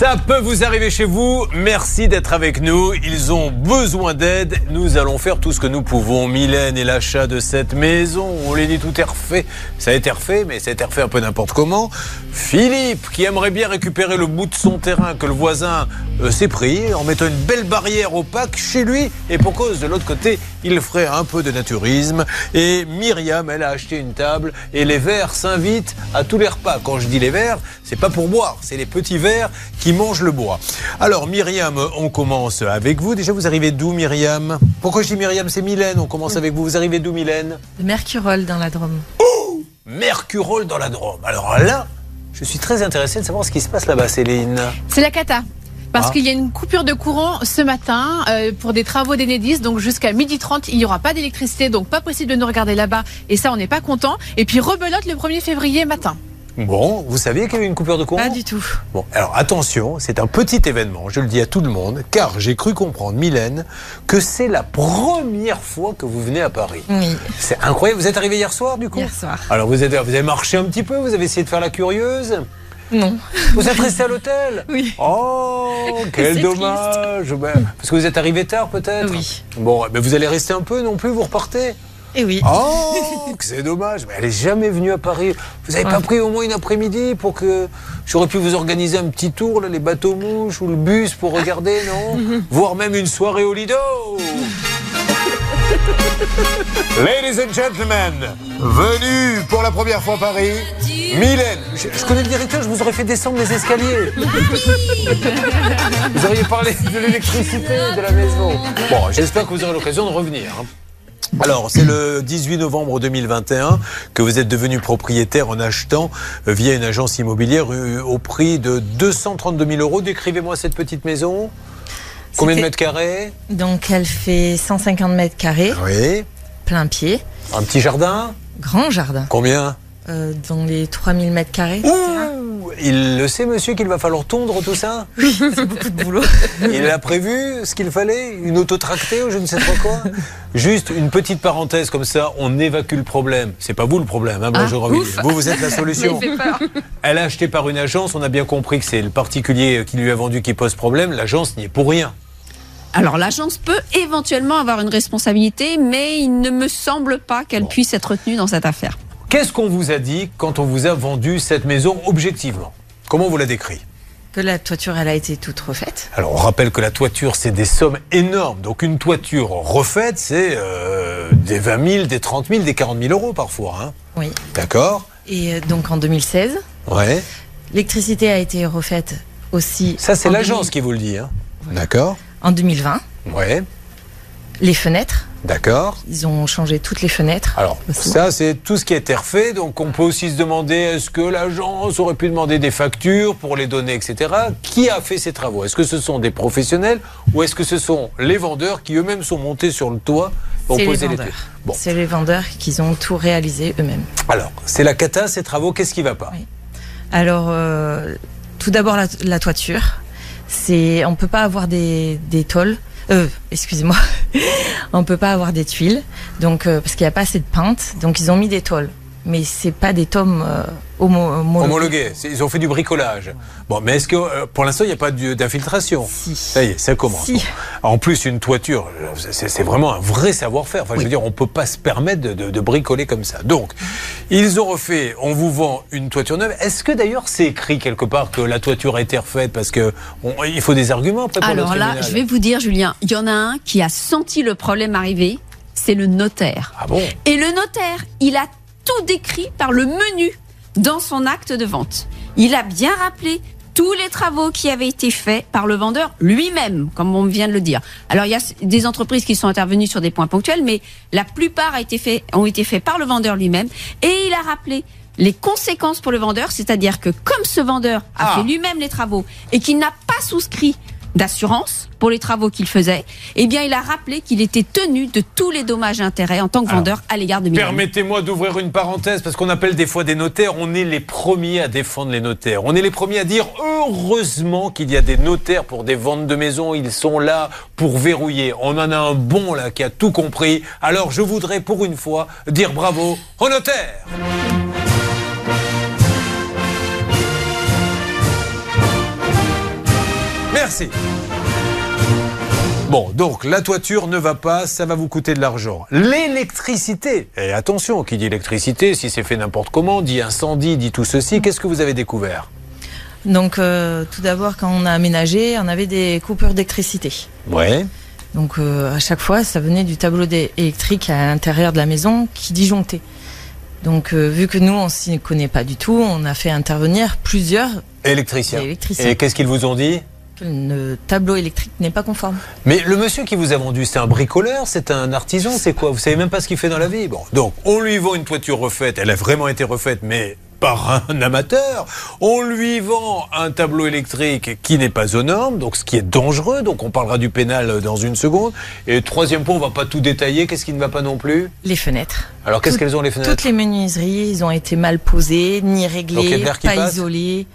Ça peut vous arriver chez vous. Merci d'être avec nous. Ils ont besoin d'aide. Nous allons faire tout ce que nous pouvons. Mylène et l'achat de cette maison. On les dit tout est refait. Ça a été refait, mais ça a été refait un peu n'importe comment. Philippe, qui aimerait bien récupérer le bout de son terrain que le voisin euh, s'est pris en mettant une belle barrière opaque chez lui. Et pour cause de l'autre côté, il ferait un peu de naturisme. Et Myriam, elle a acheté une table. Et les verres s'invitent à tous les repas. Quand je dis les verres, c'est pas pour boire. C'est les petits verres qui mange le bois. Alors Myriam, on commence avec vous. Déjà, vous arrivez d'où Myriam? Pourquoi je dis Myriam? C'est Mylène. On commence avec vous. Vous arrivez d'où Mylène? De Mercurol dans la Drôme. Oh Mercurol dans la Drôme. Alors là, je suis très intéressé de savoir ce qui se passe là-bas, Céline. C'est la cata. Parce ah. qu'il y a une coupure de courant ce matin euh, pour des travaux d'Enedis. Donc jusqu'à 12h30, il n'y aura pas d'électricité. Donc pas possible de nous regarder là-bas. Et ça, on n'est pas content. Et puis rebelote le 1er février matin. Bon, vous saviez qu'il y avait une coupure de courant Pas du tout. Bon, alors attention, c'est un petit événement, je le dis à tout le monde, car j'ai cru comprendre, Mylène, que c'est la première fois que vous venez à Paris. Oui. C'est incroyable. Vous êtes arrivé hier soir, du coup Hier soir. Alors vous, êtes, vous avez marché un petit peu, vous avez essayé de faire la curieuse non. Vous êtes resté à l'hôtel Oui. Oh, quel dommage ben, Parce que vous êtes arrivé tard peut-être Oui. Bon, mais vous allez rester un peu non plus, vous repartez et eh oui. Oh, c'est dommage. Mais elle n'est jamais venue à Paris. Vous n'avez pas pris au moins une après-midi pour que j'aurais pu vous organiser un petit tour, les bateaux mouches ou le bus pour regarder, non? Voire même une soirée au Lido. Ladies and gentlemen, venu pour la première fois à Paris, Mylène. Je, connais le directeur, je vous aurais fait descendre les escaliers. vous auriez parlé de l'électricité de la maison. Bon, j'espère que vous aurez l'occasion de revenir. Hein. Alors, c'est le 18 novembre 2021 que vous êtes devenu propriétaire en achetant euh, via une agence immobilière euh, au prix de 232 000 euros. Décrivez-moi cette petite maison. Combien de mètres carrés? Donc, elle fait 150 mètres carrés. Oui. Plein pied. Un petit jardin? Grand jardin. Combien? Euh, Dans les 3000 mètres carrés. Il le sait, monsieur, qu'il va falloir tondre tout ça? Oui, c'est beaucoup de boulot. Il a prévu ce qu'il fallait? Une autotractée ou je ne sais pas quoi? Juste une petite parenthèse comme ça, on évacue le problème. C'est pas vous le problème, hein, bonjour ah, Vous, vous êtes la solution. Elle a acheté par une agence, on a bien compris que c'est le particulier qui lui a vendu qui pose problème. L'agence n'y est pour rien. Alors l'agence peut éventuellement avoir une responsabilité, mais il ne me semble pas qu'elle puisse être tenue dans cette affaire. Qu'est-ce qu'on vous a dit quand on vous a vendu cette maison objectivement? Comment vous la décrit que la toiture, elle a été toute refaite. Alors, on rappelle que la toiture, c'est des sommes énormes. Donc, une toiture refaite, c'est euh, des 20 000, des 30 000, des 40 000 euros parfois. Hein oui. D'accord? Et euh, donc, en 2016, ouais. l'électricité a été refaite aussi. Ça, c'est l'agence qui vous le dit. Hein D'accord? En 2020. Ouais. Les fenêtres D'accord. Ils ont changé toutes les fenêtres. Alors, ça, c'est tout ce qui a été refait. Donc, on peut aussi se demander est-ce que l'agence aurait pu demander des factures pour les données, etc. Qui a fait ces travaux? Est-ce que ce sont des professionnels ou est-ce que ce sont les vendeurs qui eux-mêmes sont montés sur le toit pour poser les, les bon. C'est les vendeurs qui ont tout réalisé eux-mêmes. Alors, c'est la cata, ces travaux, qu'est-ce qui ne va pas? Alors, euh, tout d'abord, la, toiture. On ne peut pas avoir des, des tôles euh, excusez-moi, on peut pas avoir des tuiles, donc euh, parce qu'il n'y a pas assez de peintes, donc ils ont mis des tôles mais c'est pas des tomes euh, homologués. Ils ont fait du bricolage. Bon, mais est-ce que euh, pour l'instant il n'y a pas d'infiltration Si. Ça y est, ça commence. En plus, une toiture, c'est vraiment un vrai savoir-faire. Enfin, je veux dire, on peut pas se permettre de, bricoler comme ça. Donc, ils ont refait. On vous vend une toiture neuve. Est-ce que d'ailleurs c'est écrit quelque part que la toiture a été refaite parce que il faut des arguments après pour Alors là, je vais vous dire, Julien, il y en a un qui a senti le problème arriver. C'est le notaire. Ah bon? Et le notaire, il a tout décrit par le menu dans son acte de vente. Il a bien rappelé tous les travaux qui avaient été faits par le vendeur lui-même, comme on vient de le dire. Alors il y a des entreprises qui sont intervenues sur des points ponctuels, mais la plupart a été fait, ont été faits par le vendeur lui-même. Et il a rappelé les conséquences pour le vendeur, c'est-à-dire que comme ce vendeur a ah. fait lui-même les travaux et qu'il n'a pas souscrit d'assurance pour les travaux qu'il faisait, eh bien, il a rappelé qu'il était tenu de tous les dommages et intérêts en tant que vendeur à l'égard de Permettez-moi d'ouvrir une parenthèse, parce qu'on appelle des fois des notaires, on est les premiers à défendre les notaires. On est les premiers à dire heureusement qu'il y a des notaires pour des ventes de maisons, ils sont là pour verrouiller. On en a un bon là qui a tout compris. Alors je voudrais pour une fois dire bravo aux notaires. Bon, donc la toiture ne va pas, ça va vous coûter de l'argent. L'électricité, et attention, qui dit électricité, si c'est fait n'importe comment, dit incendie, dit tout ceci, qu'est-ce que vous avez découvert? Donc, euh, tout d'abord, quand on a aménagé, on avait des coupures d'électricité. Ouais. Donc, euh, à chaque fois, ça venait du tableau électrique à l'intérieur de la maison qui disjonctait. Donc, euh, vu que nous, on s'y connaît pas du tout, on a fait intervenir plusieurs Électricien. électriciens. Et qu'est-ce qu'ils vous ont dit? Le tableau électrique n'est pas conforme. Mais le monsieur qui vous a vendu, c'est un bricoleur, c'est un artisan, c'est quoi? Vous savez même pas ce qu'il fait dans la vie. Bon, donc on lui vend une toiture refaite, elle a vraiment été refaite, mais par un amateur. On lui vend un tableau électrique qui n'est pas aux normes, donc ce qui est dangereux. Donc on parlera du pénal dans une seconde. Et troisième point, on va pas tout détailler. Qu'est-ce qui ne va pas non plus? Les fenêtres. Alors qu'est-ce qu'elles ont les fenêtres? Toutes les menuiseries, ils ont été mal posées, ni Donc, réglées, qui pas passe? isolées.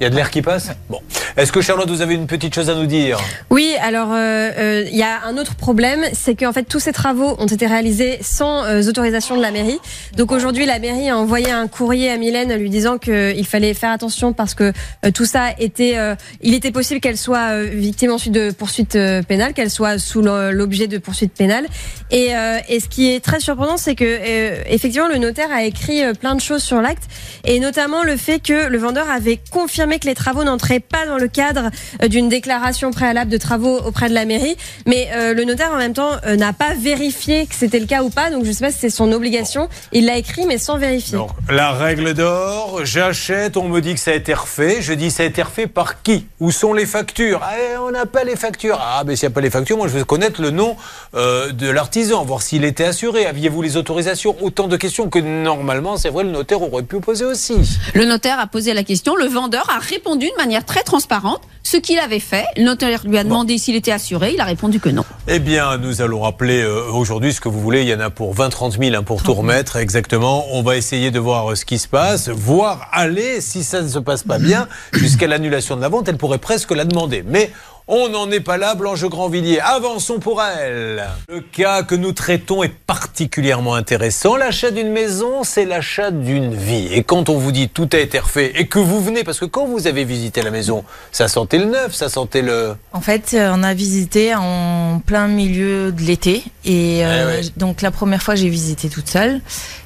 Il y a de l'air qui passe? Bon. Est-ce que Charlotte, vous avez une petite chose à nous dire? Oui, alors euh, euh, il y a un autre problème, c'est qu'en fait tous ces travaux ont été réalisés sans euh, autorisation de la mairie. Donc aujourd'hui, la mairie a envoyé un courrier à Mylène lui disant qu'il fallait faire attention parce que tout ça était, il était possible qu'elle soit victime ensuite de poursuites pénales, qu'elle soit sous l'objet de poursuites pénales. Et, ce qui est très surprenant, c'est que effectivement le notaire a écrit plein de choses sur l'acte, et notamment le fait que le vendeur avait confirmé que les travaux n'entraient pas dans le cadre euh, d'une déclaration préalable de travaux auprès de la mairie, mais euh, le notaire en même temps euh, n'a pas vérifié que c'était le cas ou pas, donc je sais pas si c'est son obligation. Il l'a écrit mais sans vérifier. Donc, la règle d'or, j'achète, on me dit que ça a été refait. Je dis, ça a été refait par qui? Où sont les factures? Ah, eh, On n'a pas les factures. Ah, mais s'il n'y a pas les factures, moi je veux connaître le nom euh, de l'artisan, voir s'il était assuré. Aviez-vous les autorisations? Autant de questions que normalement, c'est vrai, le notaire aurait pu poser aussi. Le notaire a posé la question, le vendeur a répondu de manière très transparente ce qu'il avait fait. Le notaire lui a demandé s'il était assuré, il a répondu que non. Eh bien, nous allons rappeler euh, aujourd'hui ce que vous voulez. Il y en a pour 20-30 000 hein, pour tout remettre, exactement. On va essayer de voir euh, ce qui se passe, voir aller, si ça ne se passe pas bien, jusqu'à l'annulation de la vente. Elle pourrait presque la demander. Mais on n'en est pas là, Blanche Grandvilliers. Avançons pour elle. Le cas que nous traitons est particulièrement intéressant. L'achat d'une maison, c'est l'achat d'une vie. Et quand on vous dit tout a été refait et que vous venez, parce que quand vous avez visité la maison, ça sentait le neuf, ça sentait le... En fait, euh, on a visité en plein milieu de l'été. Et euh, Eh ouais. donc, la première fois, j'ai visité toute seule.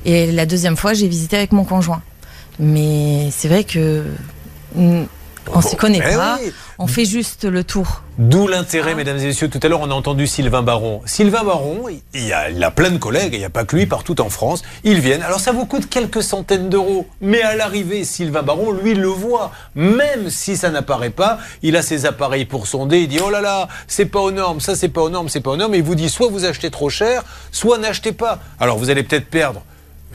Et la deuxième fois, j'ai visité avec mon conjoint. Mais c'est vrai que. On s'y connaît Eh pas. oui. On fait juste le tour. D'où l'intérêt, mesdames et messieurs. Tout à l'heure, on a entendu Sylvain Baron. Sylvain Baron, il, y a, il a plein de collègues, il n'y a pas que lui, partout en France. Ils viennent. Alors, ça vous coûte quelques centaines d'euros. Mais à l'arrivée, Sylvain Baron, lui, le voit. Même si ça n'apparaît pas, il a ses appareils pour sonder. Il dit Oh là là, c'est pas aux normes, ça, c'est pas aux normes, c'est pas aux normes. Et il vous dit soit vous achetez trop cher, soit n'achetez pas. Alors, vous allez peut-être perdre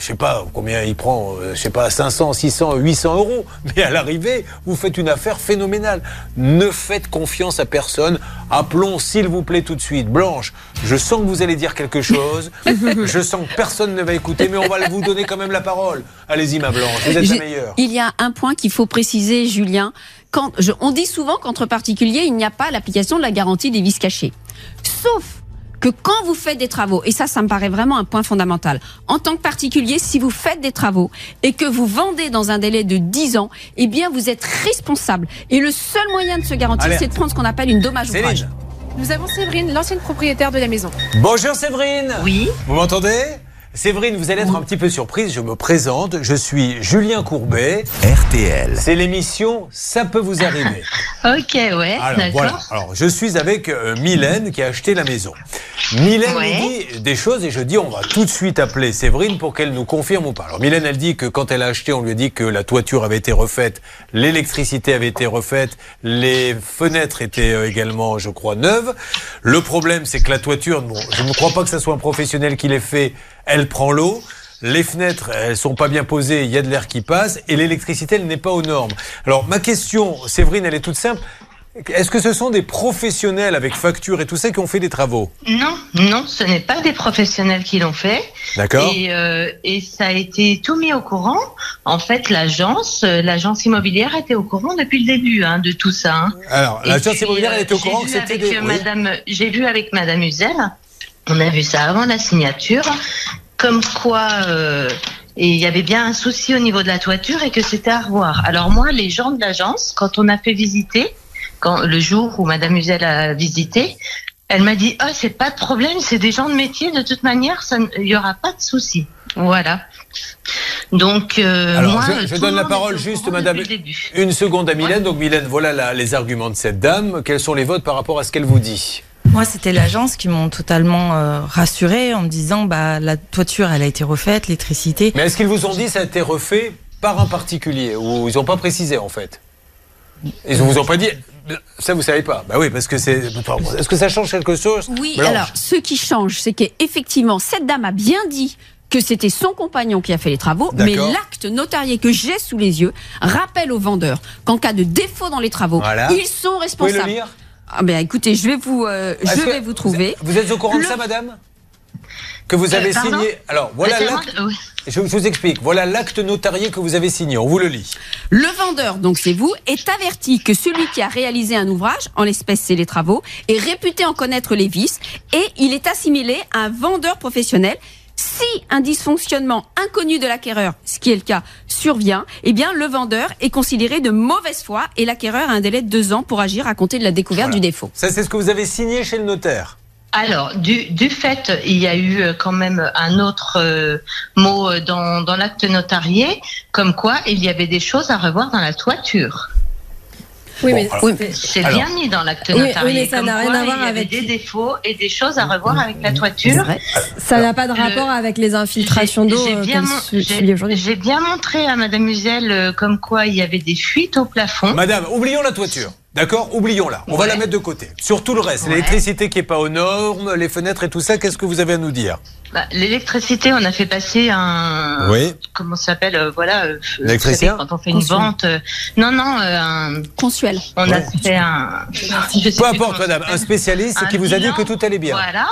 je sais pas combien il prend, euh, je sais pas, 500, 600, 800 euros. Mais à l'arrivée, vous faites une affaire phénoménale. Ne faites confiance à personne. Appelons, s'il vous plaît, tout de suite. Blanche, je sens que vous allez dire quelque chose. je sens que personne ne va écouter, mais on va vous donner quand même la parole. Allez-y, ma Blanche, vous êtes la meilleure. Il y a un point qu'il faut préciser, Julien. Quand, je- on dit souvent qu'entre particuliers, il n'y a pas l'application de la garantie des vis cachés. Sauf que quand vous faites des travaux, et ça, ça me paraît vraiment un point fondamental, en tant que particulier, si vous faites des travaux et que vous vendez dans un délai de 10 ans, eh bien, vous êtes responsable. Et le seul moyen de se garantir, c'est de prendre ce qu'on appelle une dommage ouvrage. Nous avons Séverine, l'ancienne propriétaire de la maison. Bonjour Séverine. Oui. Vous m'entendez? Séverine, vous allez être un petit peu surprise. Je me présente. Je suis Julien Courbet. RTL. C'est l'émission Ça peut vous arriver. Ok, ouais, Alors d'accord. voilà. Alors je suis avec euh, Mylène qui a acheté la maison. Mylène Ouais. nous dit des choses et je dis on va tout de suite appeler Séverine pour qu'elle nous confirme ou pas. Alors Mylène elle dit que quand elle a acheté on lui a dit que la toiture avait été refaite, l'électricité avait été refaite, les fenêtres étaient euh, également je crois neuves. Le problème c'est que la toiture, bon, je ne crois pas que ce soit un professionnel qui l'ait fait, elle prend l'eau. Les fenêtres, elles sont pas bien posées, il y a de l'air qui passe, et l'électricité, elle n'est pas aux normes. Alors, ma question, Séverine, elle est toute simple. Est-ce que ce sont des professionnels avec facture et tout ça qui ont fait des travaux? Non, non, ce n'est pas des professionnels qui l'ont fait. D'accord Et, euh, et ça a été tout mis au courant. En fait, l'agence, euh, l'agence immobilière était au courant depuis le début hein, de tout ça. hein. Alors, l'agence immobilière, elle était au courant que c'était des... euh, oui. Madame, j'ai vu avec Madame Uzel. On a vu ça avant la signature, comme quoi euh, il y avait bien un souci au niveau de la toiture et que c'était à revoir. Alors moi, les gens de l'agence, quand on a fait visiter, quand le jour où Madame Uzel a visité, elle m'a dit, oh, c'est pas de problème, c'est des gens de métier, de toute manière, il y aura pas de souci. Voilà. Donc, euh, Alors, moi, je, je donne la parole juste, madame. Une seconde à Mylène. Donc, Mylène, voilà la- les arguments de cette dame. Quels sont les votes par rapport à ce qu'elle vous dit? Moi, c'était l'agence qui m'ont totalement euh, rassurée en me disant bah la toiture, elle a été refaite, l'électricité. Mais est-ce qu'ils vous ont dit que ça a été refait par un particulier Ou ils n'ont pas précisé, en fait? Ils ne vous ont pas dit. Ça, vous savez pas. Bah oui, parce que c'est. Est-ce que ça change quelque chose? Oui, Blanche alors ce qui change, c'est qu'effectivement, cette dame a bien dit que c'était son compagnon qui a fait les travaux, mais l'acte notarié que j'ai sous les yeux rappelle aux vendeurs qu'en cas de défaut dans les travaux, Voilà. ils sont Vous pouvez responsables. le lire? Ah ben écoutez, je vais vous, euh, Est-ce je que vais vous trouver. Vous êtes au courant de ça, madame? Que vous Euh, avez pardon? signé. Alors, voilà l'acte. oui. Je, je vous explique. Voilà l'acte notarié que vous avez signé. On vous le lit. Le vendeur, donc c'est vous, est averti que celui qui a réalisé un ouvrage, en l'espèce c'est les travaux, est réputé en connaître les vices et il est assimilé à un vendeur professionnel. Si un dysfonctionnement inconnu de l'acquéreur, ce qui est le cas, survient, eh bien le vendeur est considéré de mauvaise foi et l'acquéreur a un délai de deux ans pour agir à compter de la découverte Voilà. du défaut. Ça, c'est ce que vous avez signé chez le notaire. Alors, du, du fait, il y a eu euh, quand même un autre euh, mot euh, dans, dans l'acte notarié, comme quoi il y avait des choses à revoir dans la toiture. Oui, Bon, mais c'est- bien mis dans l'acte Oui, oui, notarié. mais ça n'a rien quoi à voir il y avait avec- des défauts et des choses à revoir avec la toiture. ça n'a pas de Le- rapport avec les infiltrations d'eau J'ai euh, bien, mon- bien montré à Madame Uzel euh, comme quoi il y avait des fuites au plafond. Madame, oublions la toiture. D'accord? Oublions-la. On va la mettre de côté. Sur tout le reste, Ouais. l'électricité qui n'est pas aux normes, les fenêtres et tout ça, qu'est-ce que vous avez à nous dire? Bah, L'électricité, on a fait passer un. Oui. Comment ça s'appelle euh, Voilà. euh, L'électricien Quand on fait une vente. euh, non, non, euh, un- Consuel. on Ouais. a fait un. je sais Peu importe, madame. Un spécialiste Un qui vous a dit que tout allait bien. Voilà.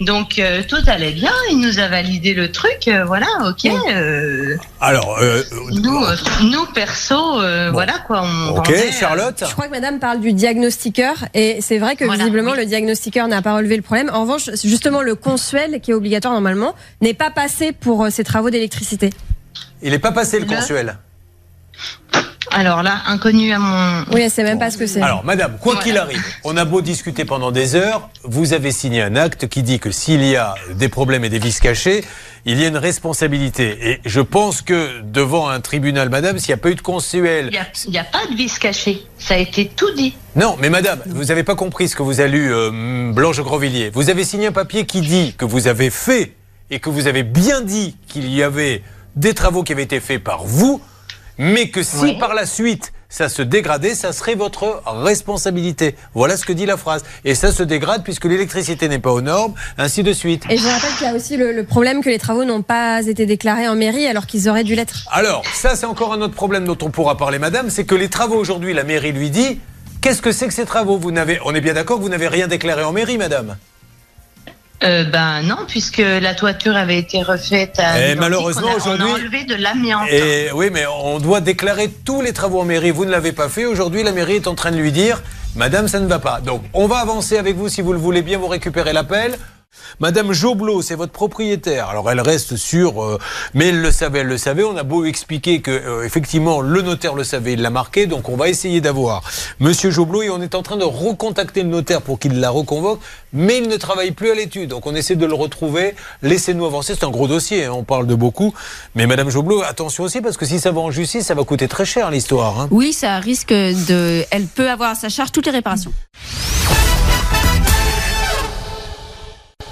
Donc euh, tout allait bien. Il nous a validé le truc. euh, voilà. Ok. euh, Alors, euh, nous, euh, nous perso, euh, voilà quoi. On ok, vendait, euh, Charlotte Je crois que madame parle du diagnostiqueur et c'est vrai que Voilà, visiblement oui. le diagnostiqueur n'a pas relevé le problème. En revanche, justement le consuel qui est obligatoire normalement n'est pas passé pour euh, ces travaux d'électricité. il n'est pas passé le Le- consuel. Alors là, inconnu à mon. Oui, elle sait même pas ce que c'est. Alors, madame, quoi Voilà. qu'il arrive, on a beau discuter pendant des heures, vous avez signé un acte qui dit que s'il y a des problèmes et des vices cachés, il y a une responsabilité. Et je pense que devant un tribunal, madame, s'il n'y a pas eu de consuel, Il n'y a, pas de vis caché. Ça a été tout dit. Non, mais madame, vous n'avez pas compris ce que vous a lu euh, Blanche Grandvilliers. Vous avez signé un papier qui dit que vous avez fait et que vous avez bien dit qu'il y avait des travaux qui avaient été faits par vous, mais que si Oui. par la suite ça se dégradait, ça serait votre responsabilité. Voilà ce que dit la phrase. Et ça se dégrade puisque l'électricité n'est pas aux normes, ainsi de suite. Et je vous rappelle qu'il y a aussi le, le problème que les travaux n'ont pas été déclarés en mairie alors qu'ils auraient dû l'être. Alors, ça c'est encore un autre problème dont on pourra parler, madame, c'est que les travaux aujourd'hui, la mairie lui dit, qu'est-ce que c'est que ces travaux? Vous n'avez, On est bien d'accord que vous n'avez rien déclaré en mairie, madame? Euh, ben non, puisque la toiture avait été refaite à. Et l'identique, malheureusement, aujourd'hui- On a enlevé de l'amiante. Et oui, mais on doit déclarer tous les travaux en mairie. Vous ne l'avez pas fait. Aujourd'hui, la mairie est en train de lui dire Madame, ça ne va pas. Donc, on va avancer avec vous si vous le voulez bien. Vous récupérez l'appel. Madame Joblot, c'est votre propriétaire. Alors elle reste sûre, euh, mais elle le savait, elle le savait. On a beau expliquer que euh, effectivement le notaire le savait, il l'a marqué. Donc on va essayer d'avoir Monsieur Joblot et on est en train de recontacter le notaire pour qu'il la reconvoque, mais il ne travaille plus à l'étude. Donc on essaie de le retrouver. Laissez-nous avancer. C'est un gros dossier. hein, on parle de beaucoup, mais Madame Joblot, attention aussi parce que si ça va en justice, ça va coûter très cher l'histoire. hein. Oui, ça risque de. Elle peut avoir à sa charge toutes les réparations.